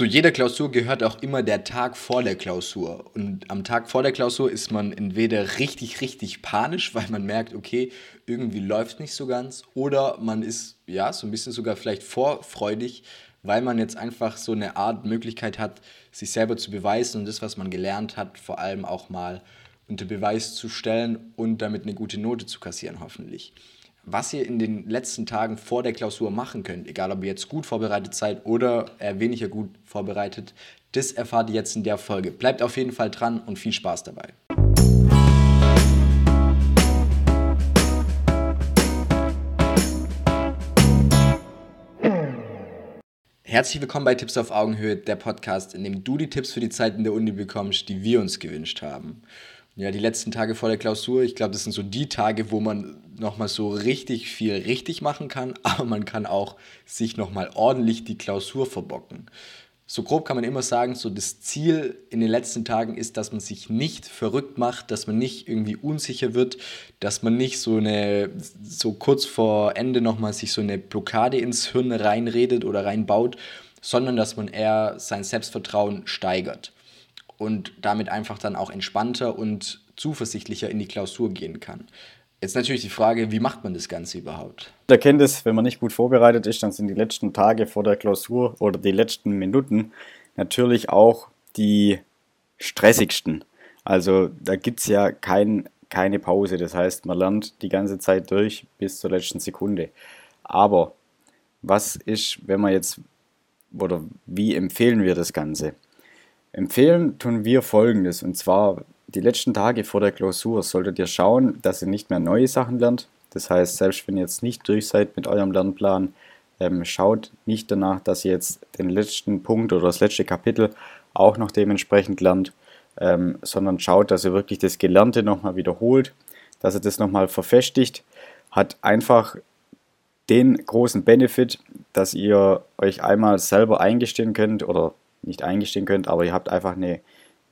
Zu jeder Klausur gehört auch immer der Tag vor der Klausur. Und am Tag vor der Klausur ist man entweder richtig, richtig panisch, weil man merkt, okay, irgendwie läuft nicht so ganz. Oder man ist, ja, so ein bisschen sogar vielleicht vorfreudig, weil man jetzt einfach so eine Art Möglichkeit hat, sich selber zu beweisen und das, was man gelernt hat, vor allem auch mal unter Beweis zu stellen und damit eine gute Note zu kassieren, hoffentlich. Was ihr in den letzten Tagen vor der Klausur machen könnt, egal ob ihr jetzt gut vorbereitet seid oder eher weniger gut vorbereitet, das erfahrt ihr jetzt in der Folge. Bleibt auf jeden Fall dran und viel Spaß dabei. Herzlich willkommen bei Tipps auf Augenhöhe, der Podcast, in dem du die Tipps für die Zeit in der Uni bekommst, die wir uns gewünscht haben. Ja, die letzten Tage vor der Klausur, ich glaube, das sind so die Tage, wo man nochmal so richtig viel richtig machen kann, aber man kann auch sich nochmal ordentlich die Klausur verbocken. So grob kann man immer sagen, so das Ziel in den letzten Tagen ist, dass man sich nicht verrückt macht, dass man nicht irgendwie unsicher wird, dass man nicht so eine, so kurz vor Ende nochmal sich so eine Blockade ins Hirn reinredet oder reinbaut, sondern dass man eher sein Selbstvertrauen steigert und damit einfach dann auch entspannter und zuversichtlicher in die Klausur gehen kann. Jetzt natürlich die Frage, wie macht man das Ganze überhaupt? Ihr kennt es, wenn man nicht gut vorbereitet ist, dann sind die letzten Tage vor der Klausur oder die letzten Minuten natürlich auch die stressigsten. Also da gibt es ja kein, keine Pause. Das heißt, man lernt die ganze Zeit durch bis zur letzten Sekunde. Aber was ist, wenn man jetzt, oder wie empfehlen wir das Ganze? Empfehlen tun wir folgendes, und zwar die letzten Tage vor der Klausur solltet ihr schauen, dass ihr nicht mehr neue Sachen lernt. Das heißt, selbst wenn ihr jetzt nicht durch seid mit eurem Lernplan, ähm, schaut nicht danach, dass ihr jetzt den letzten Punkt oder das letzte Kapitel auch noch dementsprechend lernt, ähm, sondern schaut, dass ihr wirklich das Gelernte nochmal wiederholt, dass ihr das nochmal verfestigt. Hat einfach den großen Benefit, dass ihr euch einmal selber eingestehen könnt oder nicht eingestehen könnt, aber ihr habt einfach eine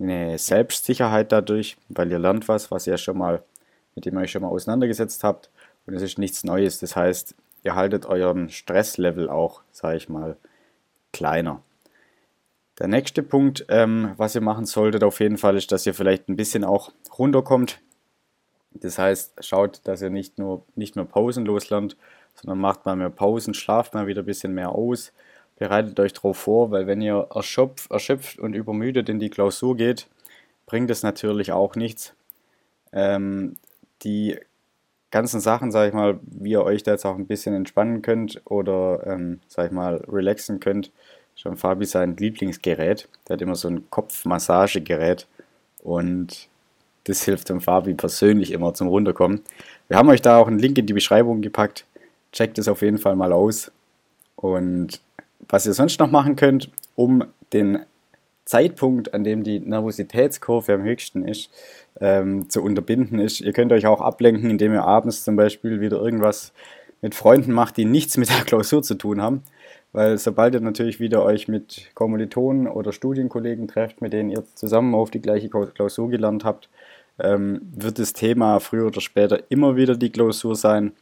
eine Selbstsicherheit dadurch, weil ihr lernt was, was ihr schon mal, mit dem ihr euch schon mal auseinandergesetzt habt und es ist nichts Neues. Das heißt, ihr haltet euren Stresslevel auch, sage ich mal, kleiner. Der nächste Punkt, ähm, was ihr machen solltet auf jeden Fall, ist, dass ihr vielleicht ein bisschen auch runterkommt. Das heißt, schaut, dass ihr nicht nur nicht nur pausenlos lernt, sondern macht mal mehr Pausen, schlaft mal wieder ein bisschen mehr aus, bereitet euch darauf vor, weil wenn ihr erschöpft, erschöpft und übermüdet in die Klausur geht, bringt es natürlich auch nichts. Ähm, die ganzen Sachen, sag ich mal, wie ihr euch da jetzt auch ein bisschen entspannen könnt oder, ähm, sag ich mal, relaxen könnt, schon Fabi sein Lieblingsgerät. Der hat immer so ein Kopfmassagegerät und das hilft dem Fabi persönlich immer zum Runterkommen. Wir haben euch da auch einen Link in die Beschreibung gepackt. Checkt es auf jeden Fall mal aus. Und was ihr sonst noch machen könnt, um den Zeitpunkt, an dem die Nervositätskurve am höchsten ist, ähm, zu unterbinden ist. Ihr könnt euch auch ablenken, indem ihr abends zum Beispiel wieder irgendwas mit Freunden macht, die nichts mit der Klausur zu tun haben. Weil sobald ihr natürlich wieder euch mit Kommilitonen oder Studienkollegen trefft, mit denen ihr zusammen auf die gleiche Klausur gelernt habt, ähm, wird das Thema früher oder später immer wieder die Klausur sein.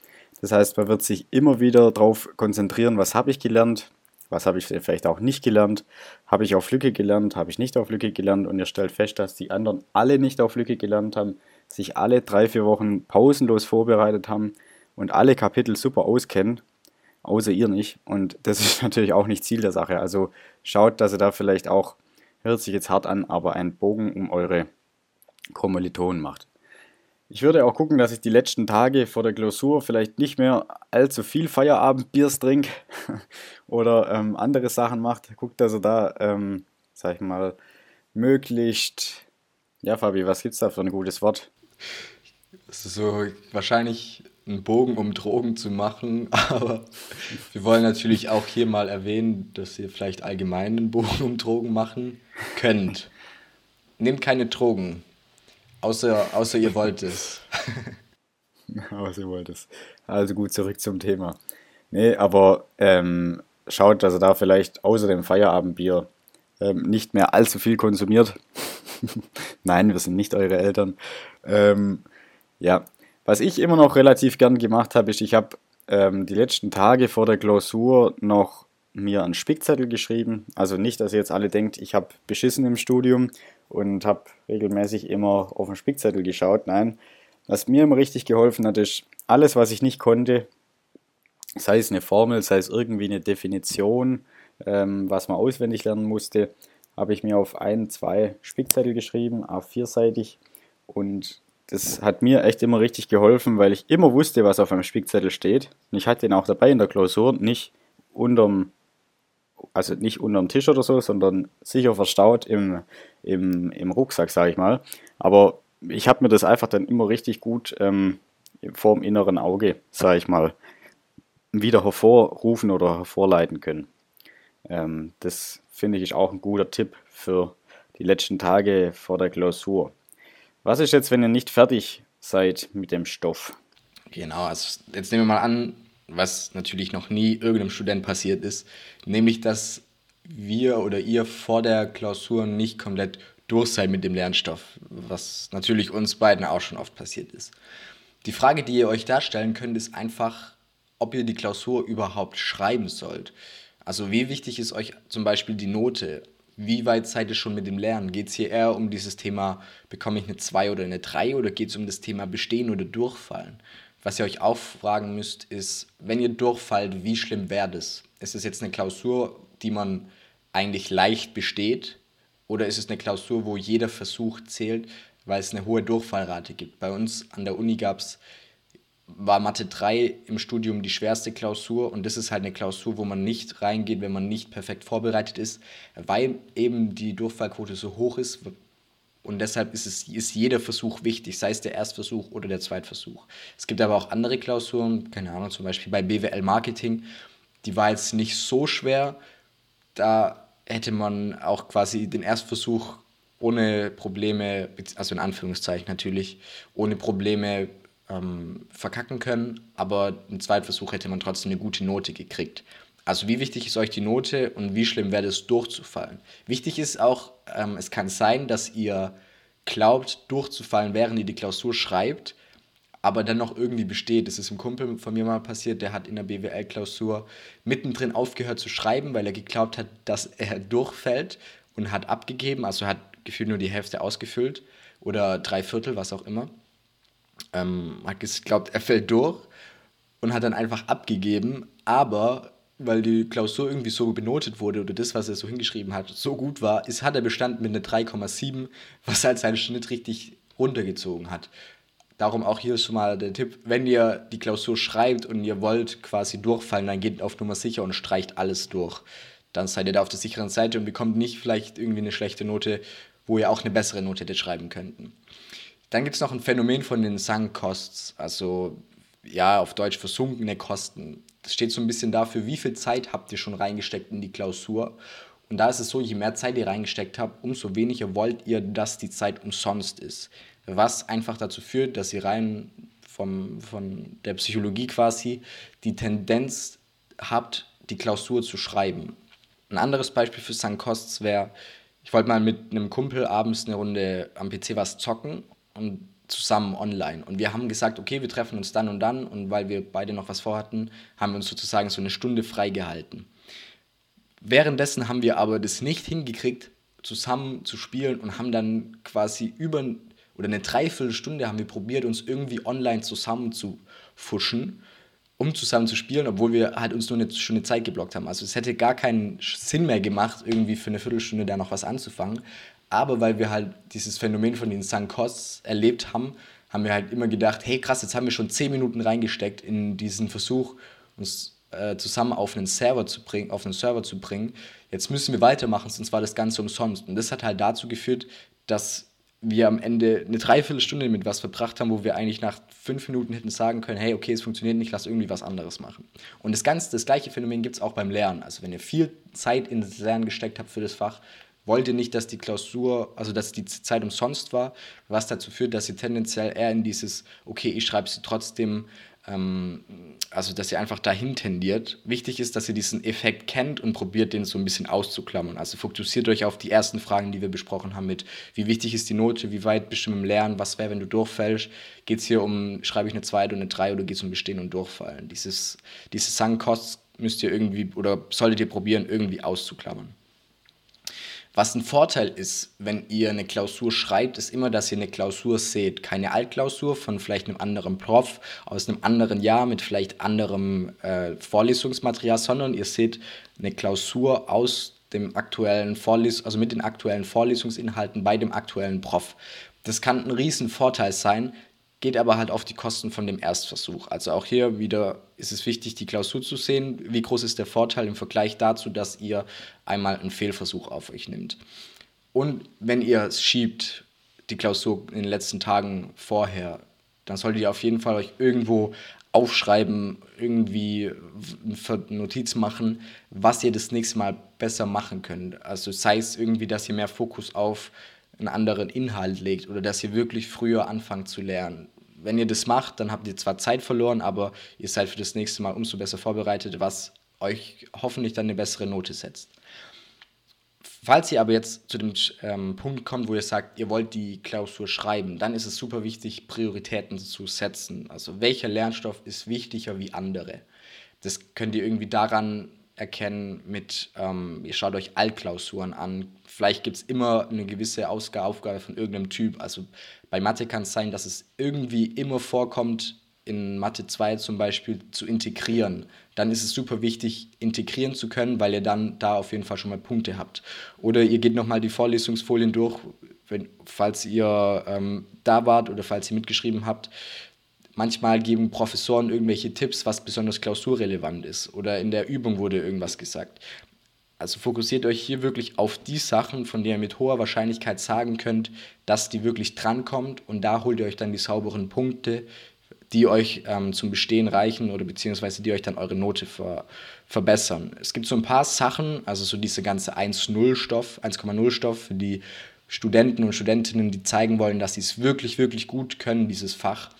Das heißt, man wird sich immer wieder darauf konzentrieren, was habe ich gelernt, was habe ich vielleicht auch nicht gelernt? Habe ich auf Lücke gelernt? Habe ich nicht auf Lücke gelernt? Und ihr stellt fest, dass die anderen alle nicht auf Lücke gelernt haben, sich alle drei, vier Wochen pausenlos vorbereitet haben und alle Kapitel super auskennen, außer ihr nicht. Und das ist natürlich auch nicht Ziel der Sache. Also schaut, dass ihr da vielleicht auch, hört sich jetzt hart an, aber einen Bogen um eure Kommilitonen macht. Ich würde auch gucken, dass ich die letzten Tage vor der Klausur vielleicht nicht mehr allzu viel Feierabendbiers trinke oder ähm, andere Sachen macht. Guckt, dass er da, ähm, sag ich mal, möglichst. Ja, Fabi, was gibt's da für ein gutes Wort? Das ist so wahrscheinlich ein Bogen, um Drogen zu machen, aber wir wollen natürlich auch hier mal erwähnen, dass ihr vielleicht allgemein einen Bogen um Drogen machen könnt. Nehmt keine Drogen. Außer, außer ihr wollt es. außer ihr wollt es. Also gut, zurück zum Thema. Nee, aber ähm, schaut, dass er da vielleicht außer dem Feierabendbier ähm, nicht mehr allzu viel konsumiert. Nein, wir sind nicht eure Eltern. Ähm, ja, was ich immer noch relativ gern gemacht habe, ist, ich habe ähm, die letzten Tage vor der Klausur noch mir einen Spickzettel geschrieben. Also nicht, dass ihr jetzt alle denkt, ich habe beschissen im Studium und habe regelmäßig immer auf den Spickzettel geschaut. Nein, was mir immer richtig geholfen hat, ist alles, was ich nicht konnte, sei es eine Formel, sei es irgendwie eine Definition, ähm, was man auswendig lernen musste, habe ich mir auf ein, zwei Spickzettel geschrieben, auf vierseitig und das hat mir echt immer richtig geholfen, weil ich immer wusste, was auf einem Spickzettel steht. Und ich hatte ihn auch dabei in der Klausur, nicht unterm, also nicht unterm Tisch oder so, sondern sicher verstaut im, im, im Rucksack, sage ich mal. Aber ich habe mir das einfach dann immer richtig gut ähm, vor dem inneren Auge, sage ich mal, wieder hervorrufen oder hervorleiten können. Ähm, das finde ich ist auch ein guter Tipp für die letzten Tage vor der Klausur. Was ist jetzt, wenn ihr nicht fertig seid mit dem Stoff? Genau, also jetzt nehmen wir mal an, was natürlich noch nie irgendeinem Student passiert ist, nämlich dass wir oder ihr vor der Klausur nicht komplett durch seid mit dem Lernstoff, was natürlich uns beiden auch schon oft passiert ist. Die Frage, die ihr euch darstellen könnt, ist einfach, ob ihr die Klausur überhaupt schreiben sollt. Also wie wichtig ist euch zum Beispiel die Note? Wie weit seid ihr schon mit dem Lernen? Geht es hier eher um dieses Thema, bekomme ich eine 2 oder eine 3 oder geht es um das Thema Bestehen oder Durchfallen? Was ihr euch auch fragen müsst, ist, wenn ihr durchfallt, wie schlimm wäre das? Ist es jetzt eine Klausur, die man eigentlich leicht besteht? Oder ist es eine Klausur, wo jeder Versuch zählt, weil es eine hohe Durchfallrate gibt? Bei uns an der Uni gab es war Mathe 3 im Studium die schwerste Klausur und das ist halt eine Klausur, wo man nicht reingeht, wenn man nicht perfekt vorbereitet ist, weil eben die Durchfallquote so hoch ist und deshalb ist, es, ist jeder Versuch wichtig, sei es der Erstversuch oder der Zweitversuch. Es gibt aber auch andere Klausuren, keine Ahnung, zum Beispiel bei BWL Marketing, die war jetzt nicht so schwer, da hätte man auch quasi den Erstversuch ohne Probleme, also in Anführungszeichen natürlich, ohne Probleme ähm, verkacken können, aber im Zweitversuch hätte man trotzdem eine gute Note gekriegt. Also wie wichtig ist euch die Note und wie schlimm wäre es durchzufallen? Wichtig ist auch, ähm, es kann sein, dass ihr glaubt, durchzufallen, während ihr die Klausur schreibt, aber dann noch irgendwie besteht. Das ist einem Kumpel von mir mal passiert, der hat in der BWL-Klausur mittendrin aufgehört zu schreiben, weil er geglaubt hat, dass er durchfällt und hat abgegeben, also hat gefühlt nur die Hälfte ausgefüllt oder drei Viertel, was auch immer ähm, hat geglaubt, er fällt durch und hat dann einfach abgegeben, aber weil die Klausur irgendwie so benotet wurde oder das, was er so hingeschrieben hat, so gut war, ist, hat er bestanden mit einer 3,7, was halt seinen Schnitt richtig runtergezogen hat. Darum auch hier schon mal der Tipp, wenn ihr die Klausur schreibt und ihr wollt quasi durchfallen, dann geht auf Nummer sicher und streicht alles durch. Dann seid ihr da auf der sicheren Seite und bekommt nicht vielleicht irgendwie eine schlechte Note, wo ihr auch eine bessere Note hättet schreiben könnten. Dann gibt es noch ein Phänomen von den Sunk Costs, also ja, auf Deutsch versunkene Kosten. Das steht so ein bisschen dafür, wie viel Zeit habt ihr schon reingesteckt in die Klausur. Und da ist es so, je mehr Zeit ihr reingesteckt habt, umso weniger wollt ihr, dass die Zeit umsonst ist. Was einfach dazu führt, dass ihr rein vom, von der Psychologie quasi die Tendenz habt, die Klausur zu schreiben. Ein anderes Beispiel für Sunk Costs wäre, ich wollte mal mit einem Kumpel abends eine Runde am PC was zocken und zusammen online. Und wir haben gesagt, okay, wir treffen uns dann und dann. Und weil wir beide noch was vorhatten, haben wir uns sozusagen so eine Stunde freigehalten. Währenddessen haben wir aber das nicht hingekriegt, zusammen zu spielen und haben dann quasi über oder eine Dreiviertelstunde haben wir probiert, uns irgendwie online zusammen zu fuschen, um zusammen zu spielen, obwohl wir halt uns nur eine Stunde Zeit geblockt haben. Also es hätte gar keinen Sinn mehr gemacht, irgendwie für eine Viertelstunde da noch was anzufangen. Aber weil wir halt dieses Phänomen von den Sunk Costs erlebt haben, haben wir halt immer gedacht, hey krass, jetzt haben wir schon 10 Minuten reingesteckt in diesen Versuch, uns äh, zusammen auf einen Server zu bringen, auf einen Server zu bringen. Jetzt müssen wir weitermachen, sonst war das Ganze umsonst. Und das hat halt dazu geführt, dass wir am Ende eine Dreiviertelstunde mit was verbracht haben, wo wir eigentlich nach fünf Minuten hätten sagen können, hey, okay, es funktioniert nicht, lass irgendwie was anderes machen. Und das, ganze, das gleiche Phänomen gibt es auch beim Lernen. Also wenn ihr viel Zeit ins Lernen gesteckt habt für das Fach, wollte nicht, dass die Klausur, also dass die Zeit umsonst war, was dazu führt, dass sie tendenziell eher in dieses, okay, ich schreibe sie trotzdem, ähm, also dass sie einfach dahin tendiert. Wichtig ist, dass ihr diesen Effekt kennt und probiert, den so ein bisschen auszuklammern. Also fokussiert euch auf die ersten Fragen, die wir besprochen haben, mit wie wichtig ist die Note, wie weit bist du im Lernen, was wäre, wenn du durchfällst. Geht es hier um, schreibe ich eine 2 oder eine 3 oder geht es um Bestehen und Durchfallen? Dieses, diese Sunk Costs müsst ihr irgendwie oder solltet ihr probieren, irgendwie auszuklammern. Was ein Vorteil ist, wenn ihr eine Klausur schreibt, ist immer, dass ihr eine Klausur seht. Keine Altklausur von vielleicht einem anderen Prof aus einem anderen Jahr mit vielleicht anderem äh, Vorlesungsmaterial, sondern ihr seht eine Klausur aus dem aktuellen Vorles also mit den aktuellen Vorlesungsinhalten bei dem aktuellen Prof. Das kann ein riesen Vorteil sein, geht aber halt auf die Kosten von dem Erstversuch. Also auch hier wieder ist es wichtig, die Klausur zu sehen. Wie groß ist der Vorteil im Vergleich dazu, dass ihr einmal einen Fehlversuch auf euch nimmt. Und wenn ihr es schiebt, die Klausur in den letzten Tagen vorher, dann solltet ihr auf jeden Fall euch irgendwo aufschreiben, irgendwie eine Notiz machen, was ihr das nächste Mal besser machen könnt. Also sei es irgendwie, dass ihr mehr Fokus auf einen anderen Inhalt legt oder dass ihr wirklich früher anfangt zu lernen. Wenn ihr das macht, dann habt ihr zwar Zeit verloren, aber ihr seid für das nächste Mal umso besser vorbereitet, was euch hoffentlich dann eine bessere Note setzt. Falls ihr aber jetzt zu dem ähm, Punkt kommt, wo ihr sagt, ihr wollt die Klausur schreiben, dann ist es super wichtig, Prioritäten zu setzen. Also welcher Lernstoff ist wichtiger wie andere? Das könnt ihr irgendwie daran erkennen mit, ähm, ihr schaut euch Altklausuren an. Vielleicht gibt es immer eine gewisse Aufgabe von irgendeinem Typ. Also bei Mathe kann es sein, dass es irgendwie immer vorkommt, in Mathe 2 zum Beispiel zu integrieren. Dann ist es super wichtig, integrieren zu können, weil ihr dann da auf jeden Fall schon mal Punkte habt. Oder ihr geht nochmal die Vorlesungsfolien durch, wenn, falls ihr ähm, da wart oder falls ihr mitgeschrieben habt Manchmal geben Professoren irgendwelche Tipps, was besonders klausurrelevant ist. Oder in der Übung wurde irgendwas gesagt. Also fokussiert euch hier wirklich auf die Sachen, von denen ihr mit hoher Wahrscheinlichkeit sagen könnt, dass die wirklich drankommt. Und da holt ihr euch dann die sauberen Punkte, die euch ähm, zum Bestehen reichen oder beziehungsweise die euch dann eure Note ver verbessern. Es gibt so ein paar Sachen, also so diese ganze 1,0-Stoff, 1,0-Stoff für die Studenten und Studentinnen, die zeigen wollen, dass sie es wirklich, wirklich gut können, dieses Fach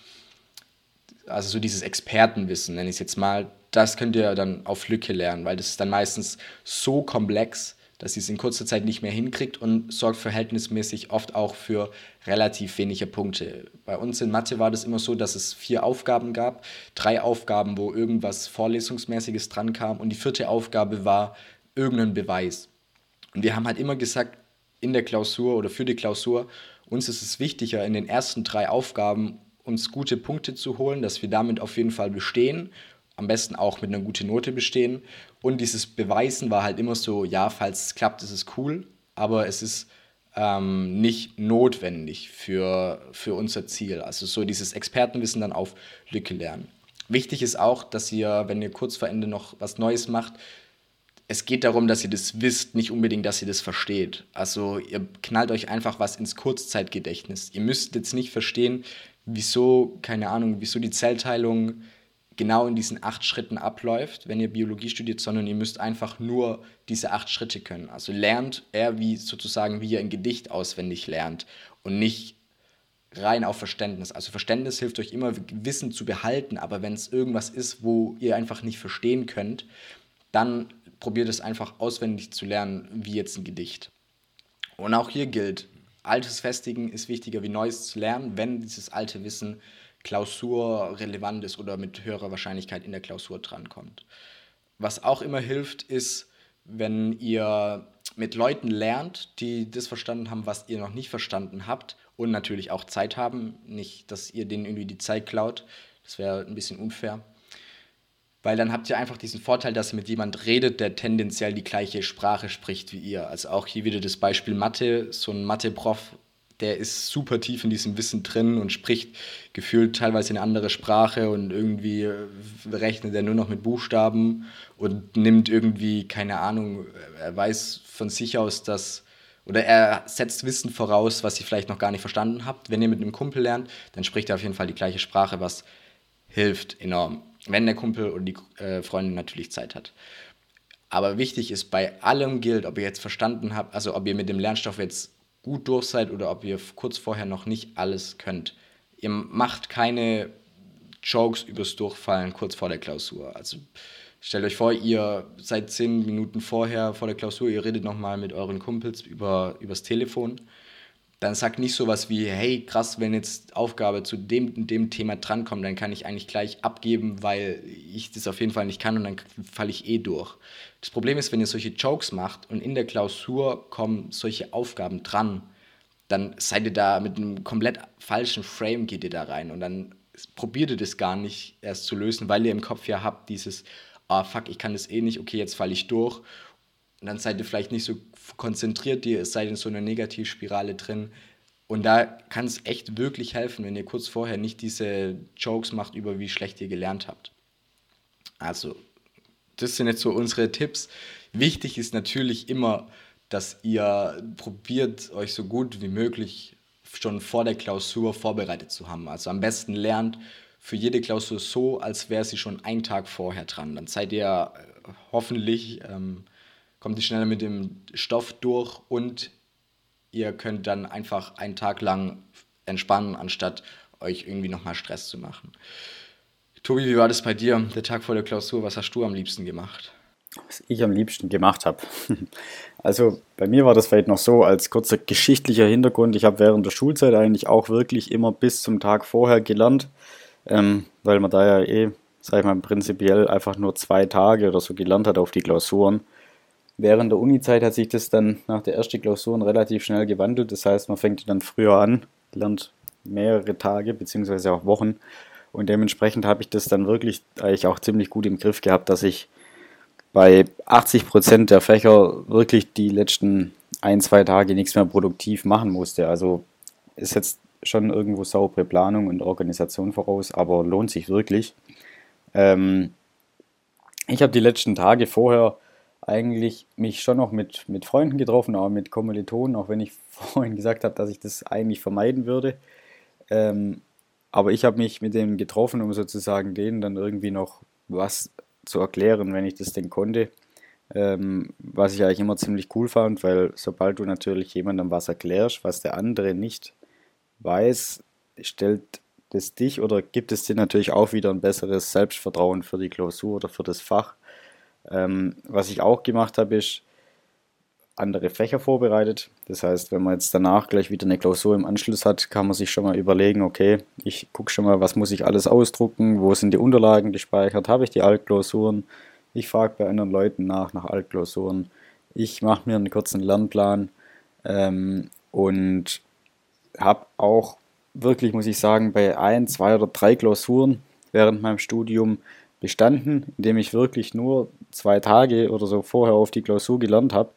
also so dieses Expertenwissen, nenne ich es jetzt mal, das könnt ihr dann auf Lücke lernen, weil das ist dann meistens so komplex, dass ihr es in kurzer Zeit nicht mehr hinkriegt und sorgt verhältnismäßig oft auch für relativ wenige Punkte. Bei uns in Mathe war das immer so, dass es vier Aufgaben gab, drei Aufgaben, wo irgendwas Vorlesungsmäßiges dran kam und die vierte Aufgabe war irgendein Beweis. Und wir haben halt immer gesagt, in der Klausur oder für die Klausur, uns ist es wichtiger, in den ersten drei Aufgaben uns gute Punkte zu holen, dass wir damit auf jeden Fall bestehen, am besten auch mit einer guten Note bestehen. Und dieses Beweisen war halt immer so, ja, falls es klappt, ist es cool, aber es ist ähm, nicht notwendig für, für unser Ziel. Also so dieses Expertenwissen dann auf Lücke lernen. Wichtig ist auch, dass ihr, wenn ihr kurz vor Ende noch was Neues macht, es geht darum, dass ihr das wisst, nicht unbedingt, dass ihr das versteht. Also ihr knallt euch einfach was ins Kurzzeitgedächtnis. Ihr müsst jetzt nicht verstehen, wieso, keine Ahnung, wieso die Zellteilung genau in diesen acht Schritten abläuft, wenn ihr Biologie studiert, sondern ihr müsst einfach nur diese acht Schritte können. Also lernt er wie sozusagen, wie ihr ein Gedicht auswendig lernt und nicht rein auf Verständnis. Also Verständnis hilft euch immer, Wissen zu behalten, aber wenn es irgendwas ist, wo ihr einfach nicht verstehen könnt, dann probiert es einfach auswendig zu lernen, wie jetzt ein Gedicht. Und auch hier gilt, Altes festigen ist wichtiger wie Neues zu lernen, wenn dieses alte Wissen klausurrelevant ist oder mit höherer Wahrscheinlichkeit in der Klausur drankommt. Was auch immer hilft, ist, wenn ihr mit Leuten lernt, die das verstanden haben, was ihr noch nicht verstanden habt und natürlich auch Zeit haben. Nicht, dass ihr denen irgendwie die Zeit klaut. Das wäre ein bisschen unfair weil dann habt ihr einfach diesen Vorteil, dass ihr mit jemand redet, der tendenziell die gleiche Sprache spricht wie ihr. Also auch hier wieder das Beispiel Mathe, so ein Mathe-Prof, der ist super tief in diesem Wissen drin und spricht gefühlt teilweise eine andere Sprache und irgendwie rechnet er nur noch mit Buchstaben und nimmt irgendwie, keine Ahnung, er weiß von sich aus, dass oder er setzt Wissen voraus, was ihr vielleicht noch gar nicht verstanden habt. Wenn ihr mit einem Kumpel lernt, dann spricht er auf jeden Fall die gleiche Sprache, was hilft enorm wenn der Kumpel oder die äh, Freundin natürlich Zeit hat. Aber wichtig ist, bei allem gilt, ob ihr jetzt verstanden habt, also ob ihr mit dem Lernstoff jetzt gut durch seid oder ob ihr kurz vorher noch nicht alles könnt. Ihr macht keine Jokes übers Durchfallen kurz vor der Klausur. Also stellt euch vor, ihr seid zehn Minuten vorher vor der Klausur, ihr redet nochmal mit euren Kumpels über, übers Telefon. Dann sagt nicht sowas wie, hey, krass, wenn jetzt Aufgabe zu dem, dem Thema drankommt, dann kann ich eigentlich gleich abgeben, weil ich das auf jeden Fall nicht kann und dann falle ich eh durch. Das Problem ist, wenn ihr solche Jokes macht und in der Klausur kommen solche Aufgaben dran, dann seid ihr da mit einem komplett falschen Frame geht ihr da rein und dann probiert ihr das gar nicht erst zu lösen, weil ihr im Kopf ja habt dieses, ah fuck, ich kann das eh nicht, okay, jetzt falle ich durch und dann seid ihr vielleicht nicht so konzentriert, ihr seid in so einer Negativspirale drin. Und da kann es echt wirklich helfen, wenn ihr kurz vorher nicht diese Jokes macht über wie schlecht ihr gelernt habt. Also, das sind jetzt so unsere Tipps. Wichtig ist natürlich immer, dass ihr probiert, euch so gut wie möglich schon vor der Klausur vorbereitet zu haben. Also am besten lernt für jede Klausur so, als wäre sie schon einen Tag vorher dran. Dann seid ihr äh, hoffentlich ähm, kommt ihr schneller mit dem Stoff durch und ihr könnt dann einfach einen Tag lang entspannen, anstatt euch irgendwie nochmal Stress zu machen. Tobi, wie war das bei dir, der Tag vor der Klausur? Was hast du am liebsten gemacht? Was ich am liebsten gemacht habe. Also bei mir war das vielleicht noch so als kurzer geschichtlicher Hintergrund. Ich habe während der Schulzeit eigentlich auch wirklich immer bis zum Tag vorher gelernt, ähm, weil man da ja eh, sag ich mal, prinzipiell einfach nur zwei Tage oder so gelernt hat auf die Klausuren. Während der Uni-Zeit hat sich das dann nach der ersten Klausur relativ schnell gewandelt. Das heißt, man fängt dann früher an, lernt mehrere Tage beziehungsweise auch Wochen. Und dementsprechend habe ich das dann wirklich eigentlich auch ziemlich gut im Griff gehabt, dass ich bei 80 Prozent der Fächer wirklich die letzten ein, zwei Tage nichts mehr produktiv machen musste. Also ist jetzt schon irgendwo saubere Planung und Organisation voraus, aber lohnt sich wirklich. Ähm, ich habe die letzten Tage vorher eigentlich mich schon noch mit, mit Freunden getroffen, auch mit Kommilitonen, auch wenn ich vorhin gesagt habe, dass ich das eigentlich vermeiden würde. Ähm, aber ich habe mich mit denen getroffen, um sozusagen denen dann irgendwie noch was zu erklären, wenn ich das denn konnte. Ähm, was ich eigentlich immer ziemlich cool fand, weil sobald du natürlich jemandem was erklärst, was der andere nicht weiß, stellt das dich oder gibt es dir natürlich auch wieder ein besseres Selbstvertrauen für die Klausur oder für das Fach. Ähm, was ich auch gemacht habe, ist andere Fächer vorbereitet. Das heißt, wenn man jetzt danach gleich wieder eine Klausur im Anschluss hat, kann man sich schon mal überlegen, okay, ich gucke schon mal, was muss ich alles ausdrucken, wo sind die Unterlagen gespeichert, habe ich die Altklausuren, ich frage bei anderen Leuten nach, nach Altklausuren, ich mache mir einen kurzen Lernplan ähm, und habe auch wirklich, muss ich sagen, bei ein, zwei oder drei Klausuren während meinem Studium bestanden, indem ich wirklich nur zwei Tage oder so vorher auf die Klausur gelernt habe,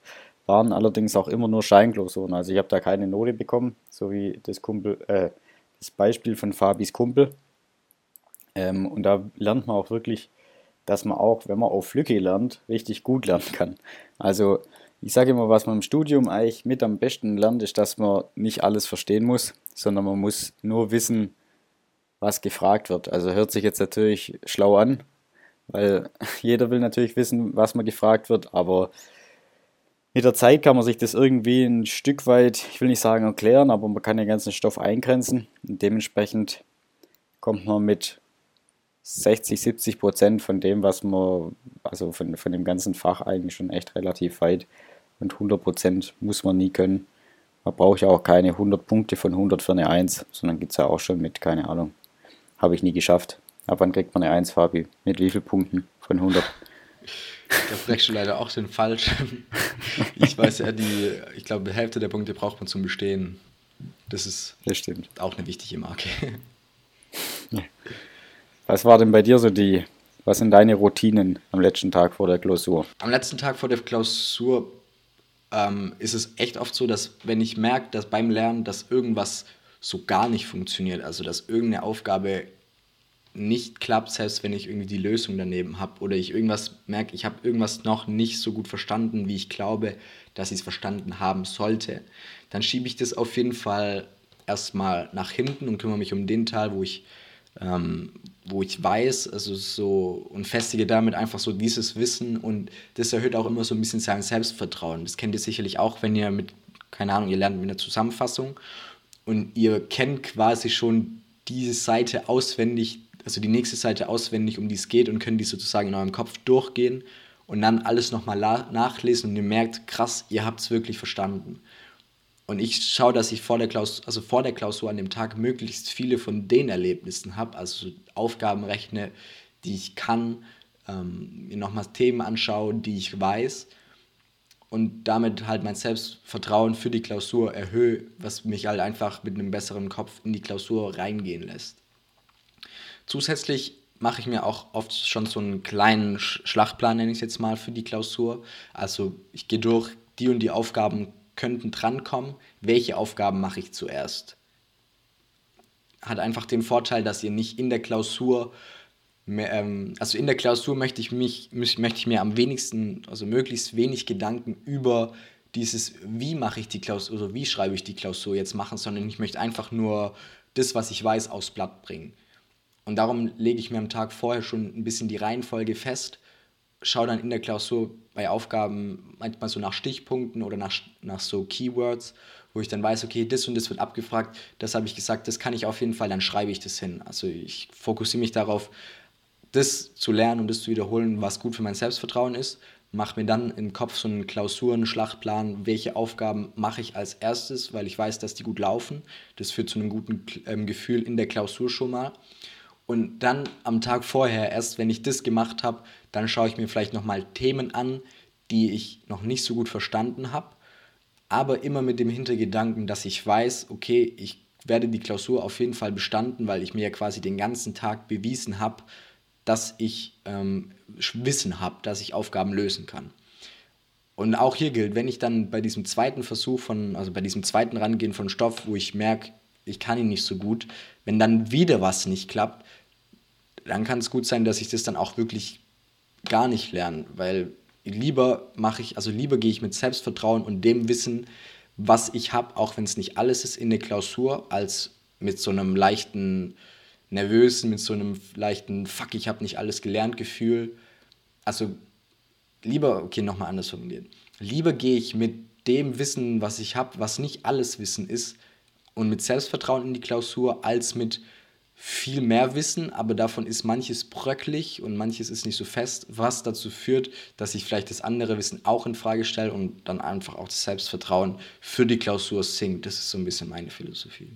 waren allerdings auch immer nur Scheinklausuren. Also ich habe da keine Note bekommen, so wie das Kumpel, äh, das Beispiel von Fabis Kumpel. Ähm, und da lernt man auch wirklich, dass man auch, wenn man auf Lücke lernt, richtig gut lernen kann. Also ich sage immer, was man im Studium eigentlich mit am besten lernt, ist, dass man nicht alles verstehen muss, sondern man muss nur wissen, was gefragt wird. Also hört sich jetzt natürlich schlau an, weil jeder will natürlich wissen, was man gefragt wird, aber mit der Zeit kann man sich das irgendwie ein Stück weit, ich will nicht sagen erklären, aber man kann den ganzen Stoff eingrenzen und dementsprechend kommt man mit 60, 70 Prozent von dem, was man, also von, von dem ganzen Fach eigentlich schon echt relativ weit und 100 Prozent muss man nie können. Man braucht ja auch keine 100 Punkte von 100 für eine 1, sondern gibt es ja auch schon mit, keine Ahnung, habe ich nie geschafft. Ab wann kriegt man eine 1, Fabi? Mit wie vielen Punkten von 100? Da fragst du leider auch den falschen. Ich weiß ja, die, ich glaube, die Hälfte der Punkte braucht man zum Bestehen. Das ist das stimmt. auch eine wichtige Marke. Was war denn bei dir so die, was sind deine Routinen am letzten Tag vor der Klausur? Am letzten Tag vor der Klausur ähm, ist es echt oft so, dass wenn ich merke, dass beim Lernen, dass irgendwas so gar nicht funktioniert, also dass irgendeine Aufgabe nicht klappt, selbst wenn ich irgendwie die Lösung daneben habe oder ich irgendwas merke, ich habe irgendwas noch nicht so gut verstanden, wie ich glaube, dass ich es verstanden haben sollte, dann schiebe ich das auf jeden Fall erstmal nach hinten und kümmere mich um den Teil, wo ich, ähm, wo ich weiß, also so und festige damit einfach so dieses Wissen und das erhöht auch immer so ein bisschen sein Selbstvertrauen. Das kennt ihr sicherlich auch, wenn ihr mit, keine Ahnung, ihr lernt mit einer Zusammenfassung und ihr kennt quasi schon diese Seite auswendig, also die nächste Seite auswendig, um die es geht und können die sozusagen in eurem Kopf durchgehen und dann alles nochmal nachlesen und ihr merkt, krass, ihr habt es wirklich verstanden. Und ich schaue, dass ich vor der, Klausur, also vor der Klausur an dem Tag möglichst viele von den Erlebnissen habe, also Aufgaben rechne, die ich kann, ähm, mir nochmal Themen anschaue, die ich weiß und damit halt mein Selbstvertrauen für die Klausur erhöhe, was mich halt einfach mit einem besseren Kopf in die Klausur reingehen lässt. Zusätzlich mache ich mir auch oft schon so einen kleinen Schlachtplan, nenne ich es jetzt mal, für die Klausur. Also ich gehe durch, die und die Aufgaben könnten drankommen. Welche Aufgaben mache ich zuerst? Hat einfach den Vorteil, dass ihr nicht in der Klausur, ähm, also in der Klausur möchte ich, mich, möchte ich mir am wenigsten, also möglichst wenig Gedanken über dieses, wie mache ich die Klausur, oder wie schreibe ich die Klausur jetzt machen, sondern ich möchte einfach nur das, was ich weiß, aufs Blatt bringen. Und darum lege ich mir am Tag vorher schon ein bisschen die Reihenfolge fest, schaue dann in der Klausur bei Aufgaben manchmal so nach Stichpunkten oder nach, nach so Keywords, wo ich dann weiß, okay, das und das wird abgefragt, das habe ich gesagt, das kann ich auf jeden Fall, dann schreibe ich das hin. Also ich fokussiere mich darauf, das zu lernen und das zu wiederholen, was gut für mein Selbstvertrauen ist, mache mir dann im Kopf so einen Klausuren, Schlachtplan, welche Aufgaben mache ich als erstes, weil ich weiß, dass die gut laufen. Das führt zu einem guten ähm, Gefühl in der Klausur schon mal. Und dann am Tag vorher, erst wenn ich das gemacht habe, dann schaue ich mir vielleicht nochmal Themen an, die ich noch nicht so gut verstanden habe. Aber immer mit dem Hintergedanken, dass ich weiß, okay, ich werde die Klausur auf jeden Fall bestanden, weil ich mir ja quasi den ganzen Tag bewiesen habe, dass ich ähm, Wissen habe, dass ich Aufgaben lösen kann. Und auch hier gilt, wenn ich dann bei diesem zweiten Versuch von, also bei diesem zweiten Rangehen von Stoff, wo ich merke, ich kann ihn nicht so gut, wenn dann wieder was nicht klappt, dann kann es gut sein, dass ich das dann auch wirklich gar nicht lerne, weil lieber mache ich, also lieber gehe ich mit Selbstvertrauen und dem Wissen, was ich habe, auch wenn es nicht alles ist in der Klausur, als mit so einem leichten nervösen, mit so einem leichten Fuck, ich habe nicht alles gelernt Gefühl. Also lieber, okay, nochmal anders formuliert. Lieber gehe ich mit dem Wissen, was ich habe, was nicht alles Wissen ist, und mit Selbstvertrauen in die Klausur, als mit viel mehr wissen, aber davon ist manches bröcklig und manches ist nicht so fest, was dazu führt, dass ich vielleicht das andere Wissen auch in Frage stelle und dann einfach auch das Selbstvertrauen für die Klausur sinkt. Das ist so ein bisschen meine Philosophie.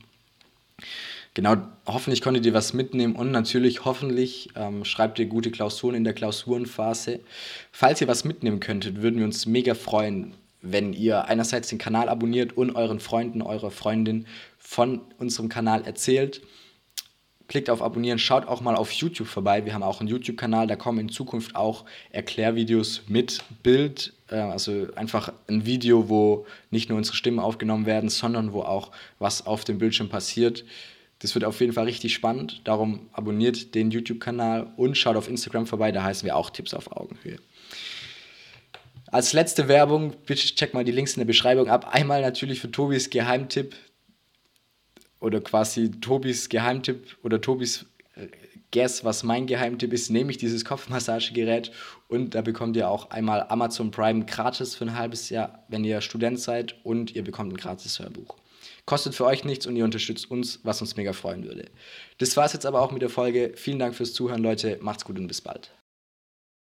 Genau, hoffentlich konntet ihr was mitnehmen und natürlich hoffentlich ähm, schreibt ihr gute Klausuren in der Klausurenphase. Falls ihr was mitnehmen könntet, würden wir uns mega freuen, wenn ihr einerseits den Kanal abonniert und euren Freunden, eurer Freundin von unserem Kanal erzählt klickt auf Abonnieren, schaut auch mal auf YouTube vorbei. Wir haben auch einen YouTube-Kanal, da kommen in Zukunft auch Erklärvideos mit Bild. Äh, also einfach ein Video, wo nicht nur unsere Stimmen aufgenommen werden, sondern wo auch was auf dem Bildschirm passiert. Das wird auf jeden Fall richtig spannend. Darum abonniert den YouTube-Kanal und schaut auf Instagram vorbei, da heißen wir auch Tipps auf Augenhöhe. Als letzte Werbung, bitte check mal die Links in der Beschreibung ab. Einmal natürlich für Tobis Geheimtipp oder quasi Tobis Geheimtipp oder Tobis äh, Guess, was mein Geheimtipp ist, nehme ich dieses Kopfmassagegerät und da bekommt ihr auch einmal Amazon Prime gratis für ein halbes Jahr, wenn ihr Student seid und ihr bekommt ein gratis Hörbuch. Kostet für euch nichts und ihr unterstützt uns, was uns mega freuen würde. Das war es jetzt aber auch mit der Folge. Vielen Dank fürs Zuhören, Leute. Macht's gut und bis bald.